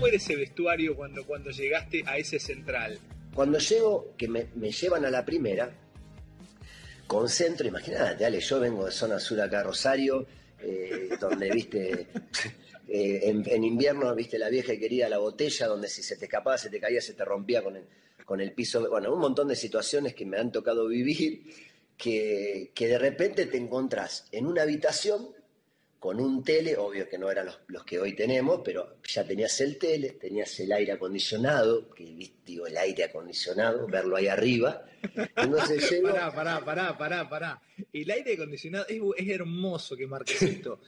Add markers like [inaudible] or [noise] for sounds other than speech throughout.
cómo era ese vestuario cuando, cuando llegaste a ese central? Cuando llego, que me, llevan a la primera, concentro, imagínate, dale, yo vengo de zona sur acá, Rosario, eh, donde, viste, [laughs] eh, en, invierno, viste, la vieja y querida la botella, donde si se te escapaba, se te caía, se te rompía con el, con el piso. Bueno, un montón de situaciones que me han tocado vivir, que, que de repente te encontrás en una habitación con un tele, obvio que no eran los, que hoy tenemos, pero ya tenías el tele, tenías el aire acondicionado, que digo, el aire acondicionado, verlo ahí arriba. Entonces [laughs] llego... Pará, pará, pará, pará, pará. El aire acondicionado es, hermoso que marques esto.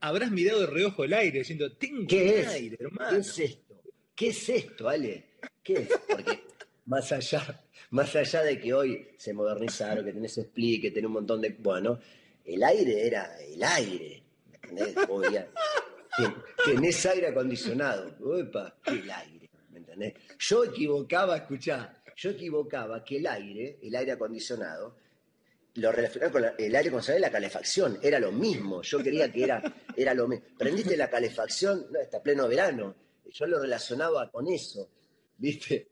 Habrás mirado de reojo el aire diciendo, tengo ¿Qué aire, hermano. ¿Qué es esto? ¿Qué es esto, Ale? ¿Qué es? Porque más allá, más allá de que hoy se modernizaron, que tenés split, que tenés un montón de... Bueno, el aire era el aire ¿entendés? tenés aire acondicionado. Opa, el aire, ¿me entendés? Yo equivocaba, escuchá, yo equivocaba que el aire, el aire acondicionado, lo relacionaba con el aire acondicionado y la calefacción, era lo mismo. Yo quería que era, era lo mismo. Prendiste la calefacción, no, está pleno verano. Yo lo relacionaba con eso, ¿viste?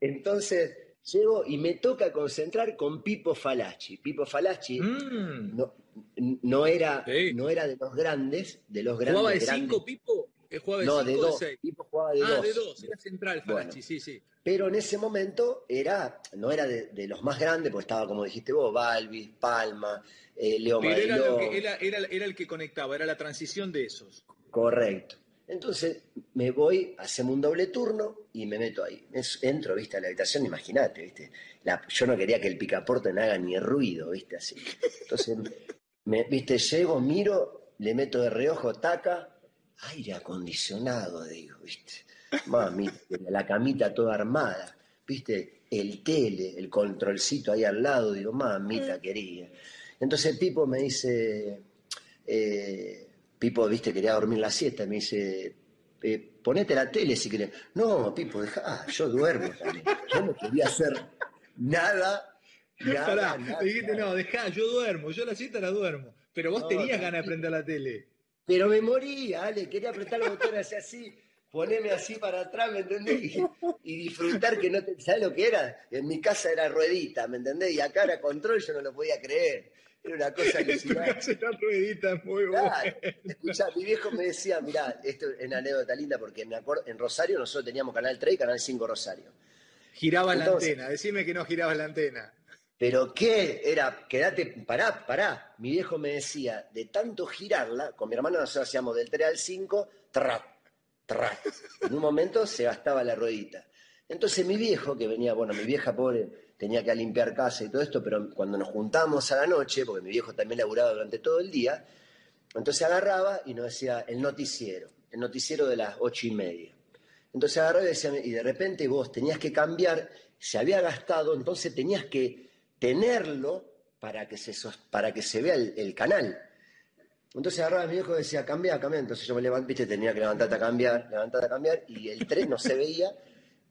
Entonces, llego y me toca concentrar con Pipo Falacci. Pipo Falacci mm. no, no, era, no era de los grandes, de los grandes. ¿Jugaba de cinco, Pipo? Eh, no, de dos. Pipo jugaba de ah, dos. de dos, era central Falacci, sí, sí. Pero en ese momento era, no era de, los más grandes, porque estaba, como dijiste vos, Balvis, Palma, eh, Leo Pero era, era, era el que conectaba, era la transición de esos. Correcto. Entonces me voy, hacemos un doble turno y me meto ahí. Entro, viste, a la habitación, imagínate, viste. yo no quería que el picaporte no haga ni ruido, viste, así. Entonces, me, viste, llego, miro, le meto de reojo, taca, aire acondicionado, digo, viste. Mami, la camita toda armada, viste, el tele, el controlcito ahí al lado, digo, mamita quería. Entonces el tipo me dice, eh, Pipo, viste, quería dormir la siesta, me dice, eh, ponete la tele si querés. No, Pipo, deja, ah, yo duermo también. Yo no quería hacer nada. Nada, dijiste, no, dejá, yo duermo, yo la siesta la duermo. Pero vos tenías ganas de prender la tele. Pero me moría, Ale, quería apretar los botones así, ponerme así para atrás, ¿me entendés? Y, disfrutar que no te. ¿Sabes lo que era? En mi casa era ruedita, ¿me entendés? Y acá era control, yo no lo podía creer. Era una cosa [laughs] que se ruedita muy buena. Escuchá, mi viejo me decía, mirá, esto es una anécdota linda porque me acuerdo, en Rosario nosotros teníamos Canal 3 y Canal 5 Rosario. Giraba la antena, decime que no giraba la antena. ¿Pero qué? Era, quédate, pará, pará. Mi viejo me decía, de tanto girarla, con mi hermano nosotros hacíamos del 3 al 5, tra, tra. En un momento se gastaba la ruedita. Entonces mi viejo, que venía, bueno, mi vieja pobre, tenía que limpiar casa y todo esto, pero cuando nos juntamos a la noche, porque mi viejo también laburaba durante todo el día, entonces agarraba y nos decía el noticiero, el noticiero de las ocho y media. Entonces agarraba y decía, y de repente vos tenías que cambiar, se había gastado, entonces tenías que tenerlo para que se, para que se vea el, canal. Entonces agarraba a mi viejo y decía, cambia, cambia. Entonces yo me levanté, viste, tenía que levantarte a cambiar, levantarte a cambiar, y el tren no se veía.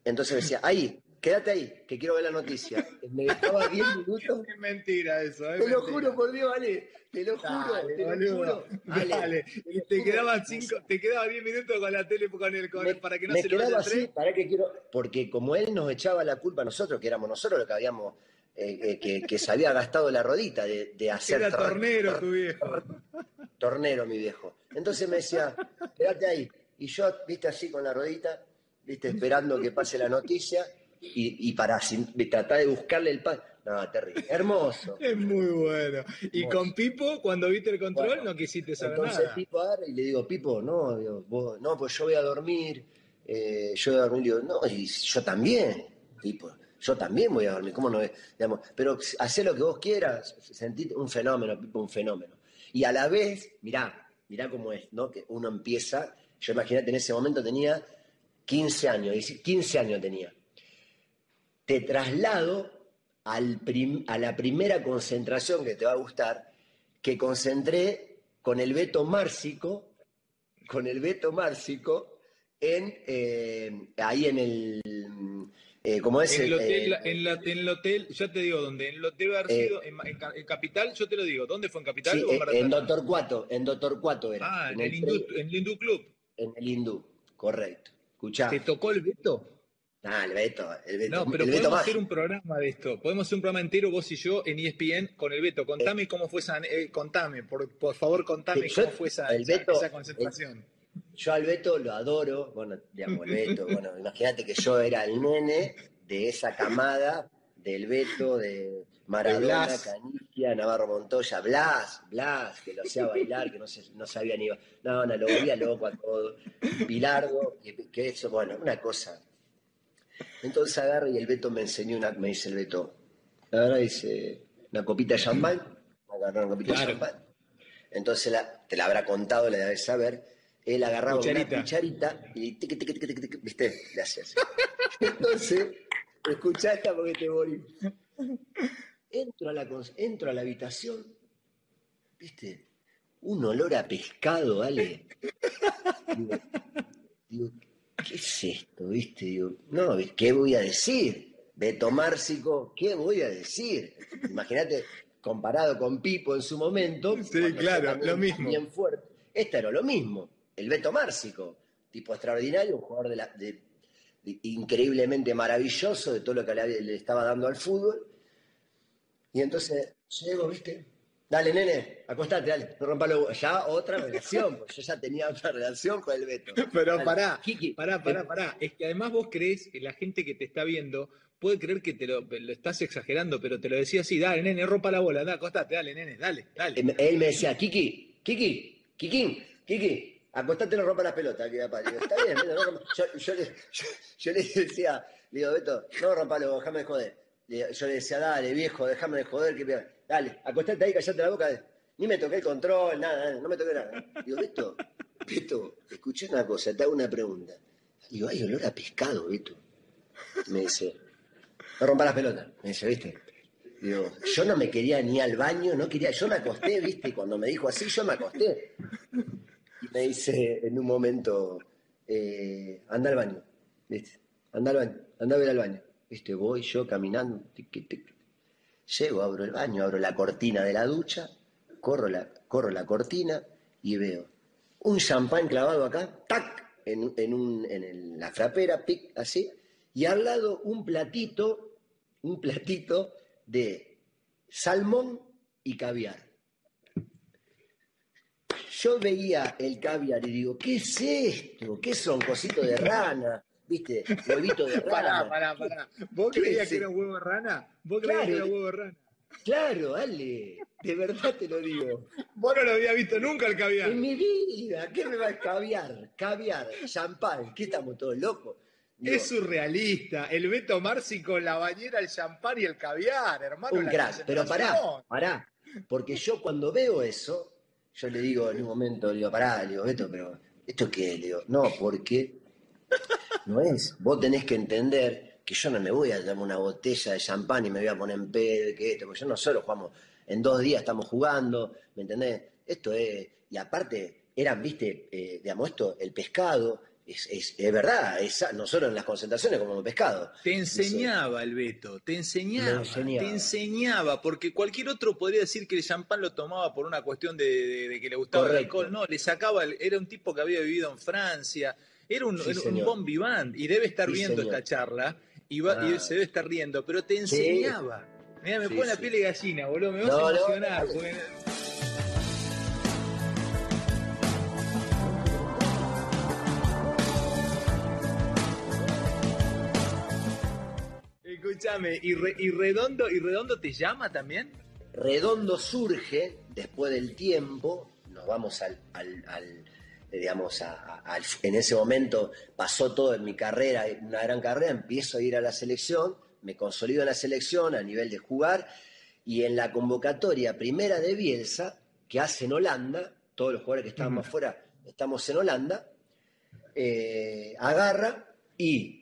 Entonces decía, ahí, quédate ahí, que quiero ver la noticia. Me dejaba [laughs] 10 minutos. Es mentira eso. te lo juro por Dios, vale. Te lo juro, te lo juro. Dale. Y te te quedaba 10 minutos con la tele con el, con, para que no se lo vaya así, para que quiero, porque como él nos echaba la culpa a nosotros, que éramos nosotros los que habíamos eh, que, que, se había gastado la rodita de, de hacer. Era tornero tu viejo. Tornero mi viejo. Entonces me decía, quédate ahí. Y yo, viste, así con la rodita, viste, esperando que pase la noticia y, para tratar de buscarle el pan. No, terrible. Hermoso. Es muy bueno. Y con Pipo, cuando viste el control, no quisiste saber entonces Pipo agarra y le digo, Pipo, no, no, pues yo voy a dormir. Eh, yo voy a dormir. Digo, no, y yo también, Pipo. Yo también voy a dormir. ¿Cómo no? Pero hacé lo que vos quieras. Sentí un fenómeno, un fenómeno. Y a la vez, mirá, mirá cómo es, ¿no? Que uno empieza. Yo imagínate, en ese momento tenía 15 años, 15 años tenía te traslado a la primera concentración que te va a gustar, que concentré con el Beto Márcico, con el Beto Márcico, en, eh, ahí en el... Eh, ¿Cómo es? En el, hotel, en, el hotel, ya te digo dónde, en el hotel haber eh, sido, en, Capital, yo te lo digo, ¿dónde fue en Capital? Sí, en Doctor Cuato, en Doctor Cuato era. Ah, en, el, Hindú, Club. En el Hindú, correcto, Escuchá. ¿Te tocó el Beto? Ah, el Beto, el Beto. No, pero el podemos Beto hacer un programa de esto. Podemos hacer un programa entero, vos y yo, en ESPN con el Beto. Contame cómo fue esa. eh, contame, por, por favor, contame yo- cómo fue esa, el esa- Beto- esa concentración. Yo al Beto lo adoro, bueno, digamos, el Beto, bueno, [laughs] imagínate que yo era el nene de esa camada del Beto, de Maradona, Blas. Canigia, Navarro Montoya, Blas, Blas, que lo hacía bailar, que no, se, no sabía ni... No, no, lo volvía loco a todo. Bilardo, que, que eso, bueno, una cosa. Entonces agarra y el Beto me enseñó una, me dice el Beto, ahora dice, una copita de champán, agarró una copita Claro. de champán. Entonces la- te la habrá contado, la debes saber. Él agarraba Cucharita. una cucharita y tiqui, ¿viste? Le así. [laughs] Entonces, escuchá esta porque te morí. Entro a la, entro a la habitación, ¿viste? Un olor a pescado, Ale. Digo, digo, ¿qué es esto? ¿Viste? Digo, no, ¿qué voy a decir? Beto Márcico, ¿qué voy a decir? Imagínate, comparado con Pipo en su momento. Sí, claro, lo mismo. Bien fuerte. Esta era lo mismo. El Beto Márcico, tipo extraordinario, un jugador de la- de- de- increíblemente maravilloso de todo lo que le, le estaba dando al fútbol. Y entonces llego, ¿viste? Dale, nene, acostate, dale, no rompa los. Ya otra relación, porque yo ya tenía otra relación con el Beto. [laughs] Pero Dale, pará, Kiki, pará, pará, pará. Es que además vos crees que la gente que te está viendo puede creer que te lo, lo estás exagerando, pero te lo decía así, dale, nene, rompa la bola, anda, acostate, dale, nene, dale, dale. Él me decía, Kiki, Kiki, Kikín, Kiki, acostate no rompa las pelotas. Que, papá. Digo, está bien, Beto, no rompa". yo, yo le, decía, le digo, Beto, no rompa huevos, déjame de joder. Yo le decía, dale, viejo, déjame de joder, que dale, acostate ahí, callate la boca. Ni me toqué el control, nada, nada, no me toqué nada. Digo, Beto, Beto, escuché una cosa, te hago una pregunta. Digo, hay olor a pescado, Beto. Me dice, no rompa las pelotas. Me dice, ¿viste? Digo, yo no me quería ni al baño, no quería, yo me acosté, ¿viste? Cuando me dijo así, yo me acosté. Me dice en un momento, eh, anda al baño, ¿viste? Anda al baño, anda a ver al baño. ¿Viste? Voy yo caminando, llego, abro el baño, abro la cortina de la ducha, corro la, corro la cortina y veo un champán clavado acá, tac, en, en, un, en el- la frapera, pic, así, y al lado un platito, un platito de salmón y caviar. Yo veía el caviar y digo, ¿qué es esto? ¿Qué son? Cositos de rana, ¿viste? Huevito de [laughs] rana. Pará, pará, pará. ¿Vos ¿Qué creías que era huevo de rana? ¿Vos creías que Claro. era huevo de rana? Claro, Ale, de verdad te lo digo. Vos no lo habías visto nunca el caviar. En mi vida, ¿qué me va a caviar? Caviar, champán, ¿qué estamos todos locos? Digo, Es surrealista. El Beto Marci con la bañera, el champán y el caviar, hermano. un crack, pero pará, pará. Porque yo cuando veo eso, yo le digo en un momento, le digo, pará, le digo, Beto, pero ¿esto qué? Le digo, no, porque no es. Vos tenés que entender que yo no me voy a tomar una botella de champán y me voy a poner en pedo, que esto, porque yo no solo jugamos, en dos días estamos jugando, ¿me entendés? Esto es, y aparte, eran, viste, eh, digamos, esto, el pescado, es, es, es verdad, es, nosotros en las concentraciones comemos pescado. Te enseñaba el Beto, te enseñaba, te enseñaba, porque cualquier otro podría decir que el champán lo tomaba por una cuestión de, de- de que le gustaba el alcohol. No, le sacaba, era un tipo que había vivido en Francia, era un, Sí, era un bon vivant y debe estar Sí, viendo señor. esta charla y, va, y Ah. se debe estar riendo, pero te enseñaba. Mira, me pone la piel de gallina, boludo, me vas No, a no, emocionar. no. porque- Escúchame, ¿y, Re- y Redondo y Redondo te llama también? Redondo surge después del tiempo, nos vamos al, al- al, eh, digamos, a- a- al- en ese momento pasó todo en mi carrera, una gran carrera, empiezo a ir a la selección, me consolido en la selección a nivel de jugar, y en la convocatoria primera de Bielsa, que hace en Holanda, todos los jugadores que estábamos afuera estamos en Holanda, eh, agarra y,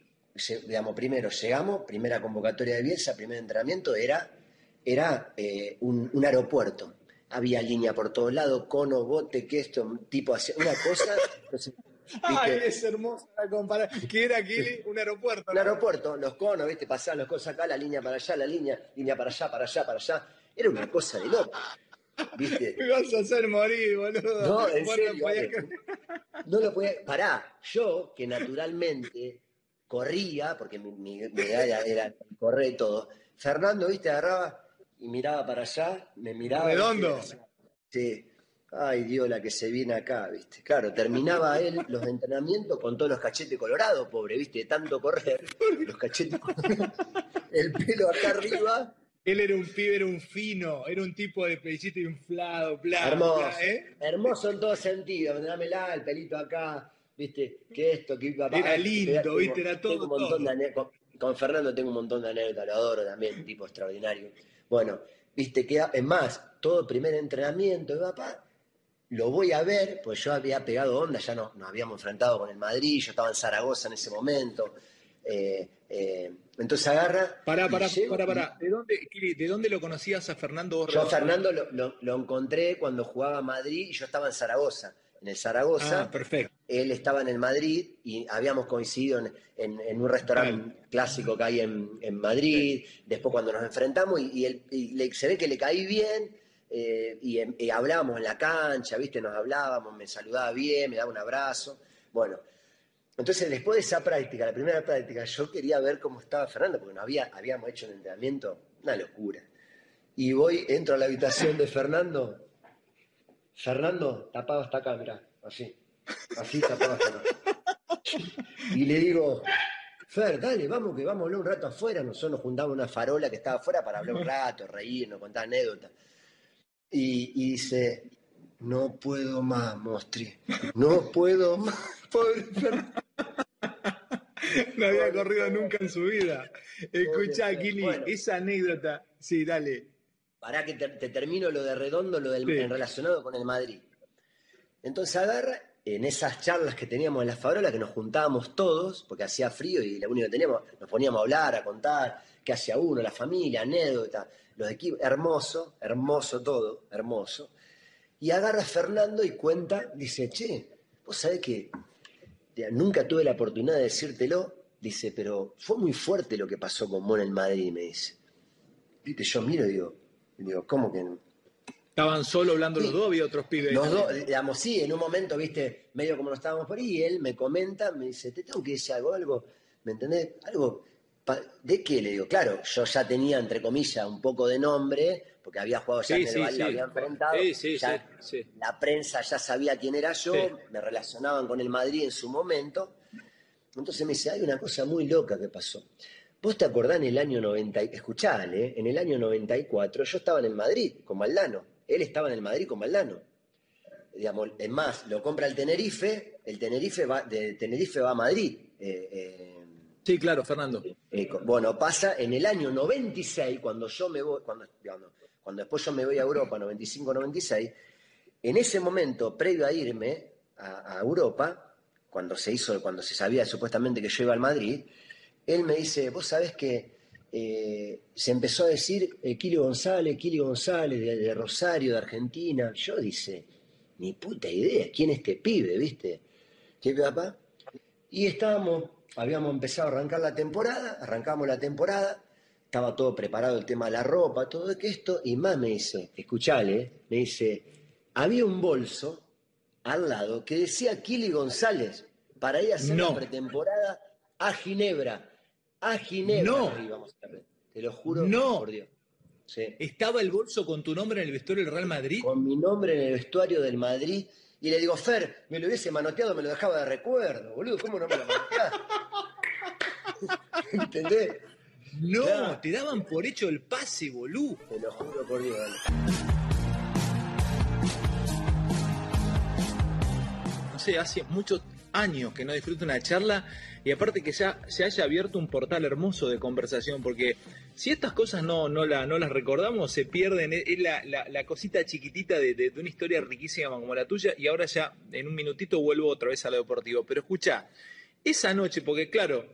digamos, primero llegamos, primera convocatoria de Bielsa, primer entrenamiento, era, era eh, un, un aeropuerto. Había línea por todos lados, cono, bote, que esto, tipo una cosa. entonces, [laughs] Ay, es hermosa la comparación. ¿Qué era aquí? Un aeropuerto. Un aeropuerto, los conos, ¿viste? Pasaban las cosas acá, la línea para allá, la línea, línea para allá, para allá, para allá. Era una cosa de loco. ¿Viste? [laughs] Me vas a hacer morir, boludo. No, en serio. No lo podía. Pará, yo que naturalmente corría, porque mi, mi, mi edad era, correr todo. Fernando, viste, agarraba y miraba para allá, me miraba. Redondo. Sí. Ay, Dios, la que se viene acá, viste. Claro, terminaba él los entrenamientos con todos los cachetes colorados, pobre, viste, de tanto correr. Los cachetes colorados, el pelo acá arriba. Él era un pibe, era un fino, era un tipo de pellito inflado, bla, Hermoso, bla, ¿eh? hermoso en todo sentido. Dámela, el pelito acá, viste, que esto, que papá. Era lindo, viste, era todo, tengo un montón todo. de con, con Fernando tengo un montón de anécdotas, lo adoro también, tipo extraordinario. Bueno, viste, que es más, todo primer entrenamiento, y papá, lo voy a ver, pues yo había pegado onda, ya nos, nos habíamos enfrentado con el Madrid, yo estaba en Zaragoza en ese momento. eh, eh, entonces agarra. Pará, pará, llego pará, pará. ¿De dónde, ¿De dónde lo conocías a Fernando yo a? Fernando lo, lo- lo encontré cuando jugaba a Madrid y yo estaba en Zaragoza. En el Zaragoza, Ah, perfecto. él estaba en el Madrid y habíamos coincidido en, en- en un restaurante clásico que hay en, en Madrid. Después cuando nos enfrentamos y, y él- y le- se ve que le caí bien eh, y, em- y hablábamos en la cancha, ¿viste? Nos hablábamos, me saludaba bien, me daba un abrazo. Bueno, entonces después de esa práctica, la primera práctica, yo quería ver cómo estaba Fernando porque no había, habíamos hecho un entrenamiento, una locura. Y voy, entro a la habitación de Fernando. Fernando, tapado hasta acá, mirá, así. Así tapado hasta acá. Y le digo, Fer, dale, vamos que vamos a hablar un rato afuera. Nosotros nos juntamos una farola que estaba afuera para hablar un rato, reírnos, contar anécdotas. Y, y dice, no puedo más, Mostri. No puedo más. [laughs] Pobre Fernando. No había corrido nunca en su vida. Escuchá, Pobre, Kili, bueno. esa anécdota. Sí, dale. Pará que te, te termino lo de redondo, lo del Sí. en relacionado con el Madrid. Entonces agarra, en esas charlas que teníamos en la farola, que nos juntábamos todos, porque hacía frío y lo único que teníamos, nos poníamos a hablar, a contar qué hacía uno, la familia, anécdotas, los equipos, hermoso, hermoso todo, hermoso. Y agarra a Fernando y cuenta, dice, che, vos sabés que nunca tuve la oportunidad de decírtelo, dice, pero fue muy fuerte lo que pasó con vos en el Madrid, me dice. Viste, yo miro y digo, digo, ¿cómo que no? Estaban solo hablando los dos, había otros pibes. Los dos, digamos, sí, en un momento, viste, medio como no estábamos por ahí, y él me comenta, me dice, te tengo que decir algo, algo, ¿me entendés? Algo, ¿de qué? Le digo, claro, yo ya tenía, entre comillas, un poco de nombre, porque había jugado ya Sí, en el sí, Valle, sí. había enfrentado, Sí, sí, ya la prensa ya sabía quién era yo, me relacionaban con el Madrid en su momento. Entonces me dice, hay una cosa muy loca que pasó. ¿Vos te acordás en el año 90? y- Escuchale, en el año 94 yo estaba en el Madrid con Maldano. Él estaba en el Madrid con Maldano. Digamos, es más, lo compra el Tenerife, el Tenerife va, de Tenerife va a Madrid. Eh, eh, Sí, claro, Fernando. eh, bueno, pasa en el año 96, cuando yo me voy, cuando, digamos, cuando después yo me voy a Europa, 95-96, en ese momento, previo a irme a, a Europa, cuando se hizo, cuando se sabía supuestamente que yo iba al Madrid, él me dice, vos sabés que eh, se empezó a decir eh, Kili González, Kili González, de, de Rosario, de Argentina. Yo dice, ni puta idea, ¿quién es este pibe, viste? ¿Qué papá? Y estábamos, habíamos empezado a arrancar la temporada, arrancamos la temporada, estaba todo preparado el tema de la ropa, todo esto, y más me dice, escuchale, me dice, había un bolso al lado que decía Kili González para ir a hacer No. la pretemporada a Ginebra. A Ginebra. No. íbamos a. Te lo juro No. por Dios. Sí. ¿Estaba el bolso con tu nombre en el vestuario del Real Madrid? Con mi nombre en el vestuario del Madrid. Y le digo, Fer, me lo hubiese manoteado, me lo dejaba de recuerdo, boludo. ¿Cómo no me lo manoteás? [laughs] ¿Entendés? No, Claro. te daban por hecho el pase, boludo. Te lo juro por Dios. no sé, hace muchos años que no disfruto una charla y aparte que ya se haya abierto un portal hermoso de conversación, porque si estas cosas no, no, la, no las recordamos, se pierden, es la, la- la cosita chiquitita de, de- de una historia riquísima como la tuya y ahora ya en un minutito vuelvo otra vez a lo deportivo. Pero escucha, esa noche, porque claro,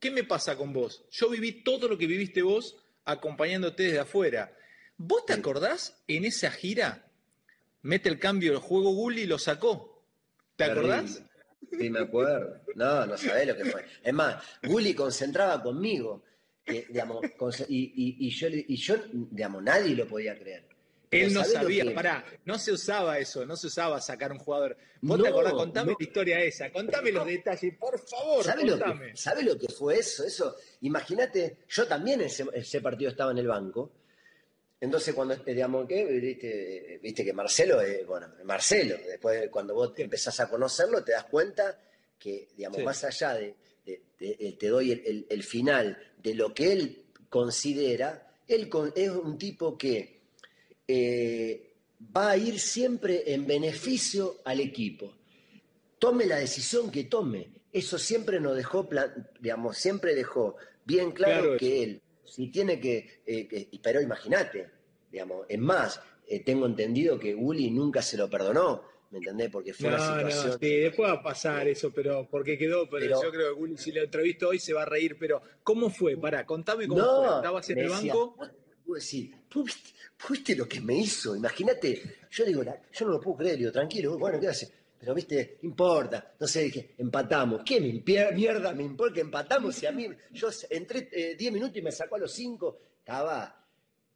¿qué me pasa con vos? Yo viví todo lo que viviste vos acompañándote desde afuera. ¿Vos te acordás en esa gira? Mete el cambio del juego Gulli y lo sacó. ¿Te acordás? Sí, me acuerdo. No, no sabés lo que fue. Es más, Gulli concentraba conmigo. que, digamos, y, y- y yo, le- y yo, digamos, nadie lo podía creer. Él no sabía, pará, no se usaba eso, no se usaba sacar un jugador. ¿Vos te acordás? Contame la historia esa, contame los detalles, por favor, ¿Sabe contame. Lo que, ¿Sabe lo que fue eso? Eso, imagínate, yo también ese, ese partido estaba en el banco. Entonces, cuando, digamos, ¿qué? Viste, viste que Marcelo, es, bueno, Marcelo, después cuando vos empezás a conocerlo, te das cuenta que, digamos, más allá de, te doy el, el, final de lo que él considera, él es un tipo que eh, va a ir siempre en beneficio al equipo. Tome la decisión que tome. Eso siempre nos dejó, digamos, siempre dejó bien claro, que él, si tiene que, eh, pero imagínate, digamos, es más, eh, tengo entendido que Uli nunca se lo perdonó, ¿me entendés? Porque fue una situación. No, sí, después va a pasar eso, pero porque quedó, pero, yo creo que Uli, si lo entrevisto hoy, se va a reír, pero ¿cómo fue? Pará, contame cómo fue. ¿Estabas en el banco? Puedo decir, ¿tú viste, lo que me hizo? Imagínate, yo digo, yo no lo puedo creer, digo, tranquilo, bueno, ¿qué hace? Pero, viste, importa, no sé, dije, empatamos. ¿Qué me mierda me importa que empatamos? Si a mí, [laughs] yo entré 10 eh, minutos y me sacó a los 5, estaba,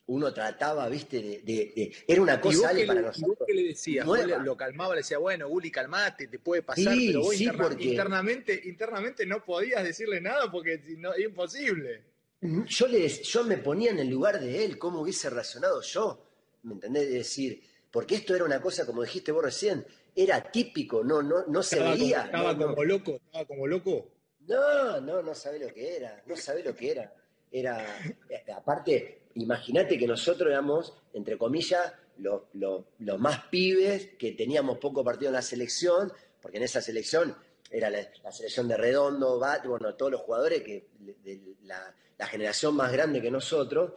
uno trataba, viste, de, era una cosa Ale, para nosotros. ¿Y vos qué le decías? lo calmaba, le decía, bueno, Uli, calmate, te puede pasar, pero vos internamente, internamente no podías decirle nada porque no, es imposible. Yo, le, yo me ponía en el lugar de él, cómo hubiese razonado yo, ¿me entendés? De decir, porque esto era una cosa, como dijiste vos recién, era típico, no, no, no se veía. estaba como loco, estaba como loco. No, no, no sabe lo que era, no sabe lo que era. Era, eh, aparte, imagínate que nosotros éramos, entre comillas, los, más pibes que teníamos poco partido en la selección, porque en esa selección era la, selección de Redondo, Bat, bueno, todos los jugadores que de, la, generación más grande que nosotros,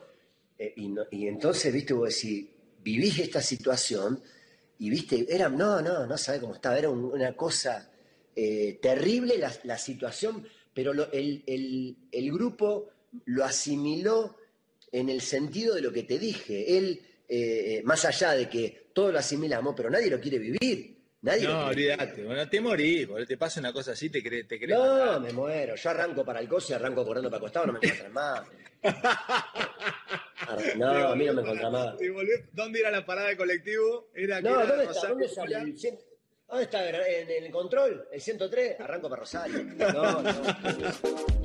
eh, y, entonces, viste, vos decís, vivís esta situación, y viste, era, no, no, no sabés cómo estaba, era una cosa eh, terrible la, situación, pero el, grupo lo asimiló en el sentido de lo que te dije. Él, eh, más allá de que todos lo asimilamos, pero nadie lo quiere vivir. Nadie no, olvídate, bueno, te morís, te pasa una cosa así, te crees. Te no, me muero. Yo arranco para el coche y arranco corriendo para acostado, no me [laughs] encuentran más. [laughs] No, a mí no me más. ¿Dónde era la parada de colectivo? Era no, ¿dónde está? ¿Dónde sale? ¿Dónde está? En el control, el 103, arranco para Rosario. [laughs] No, no.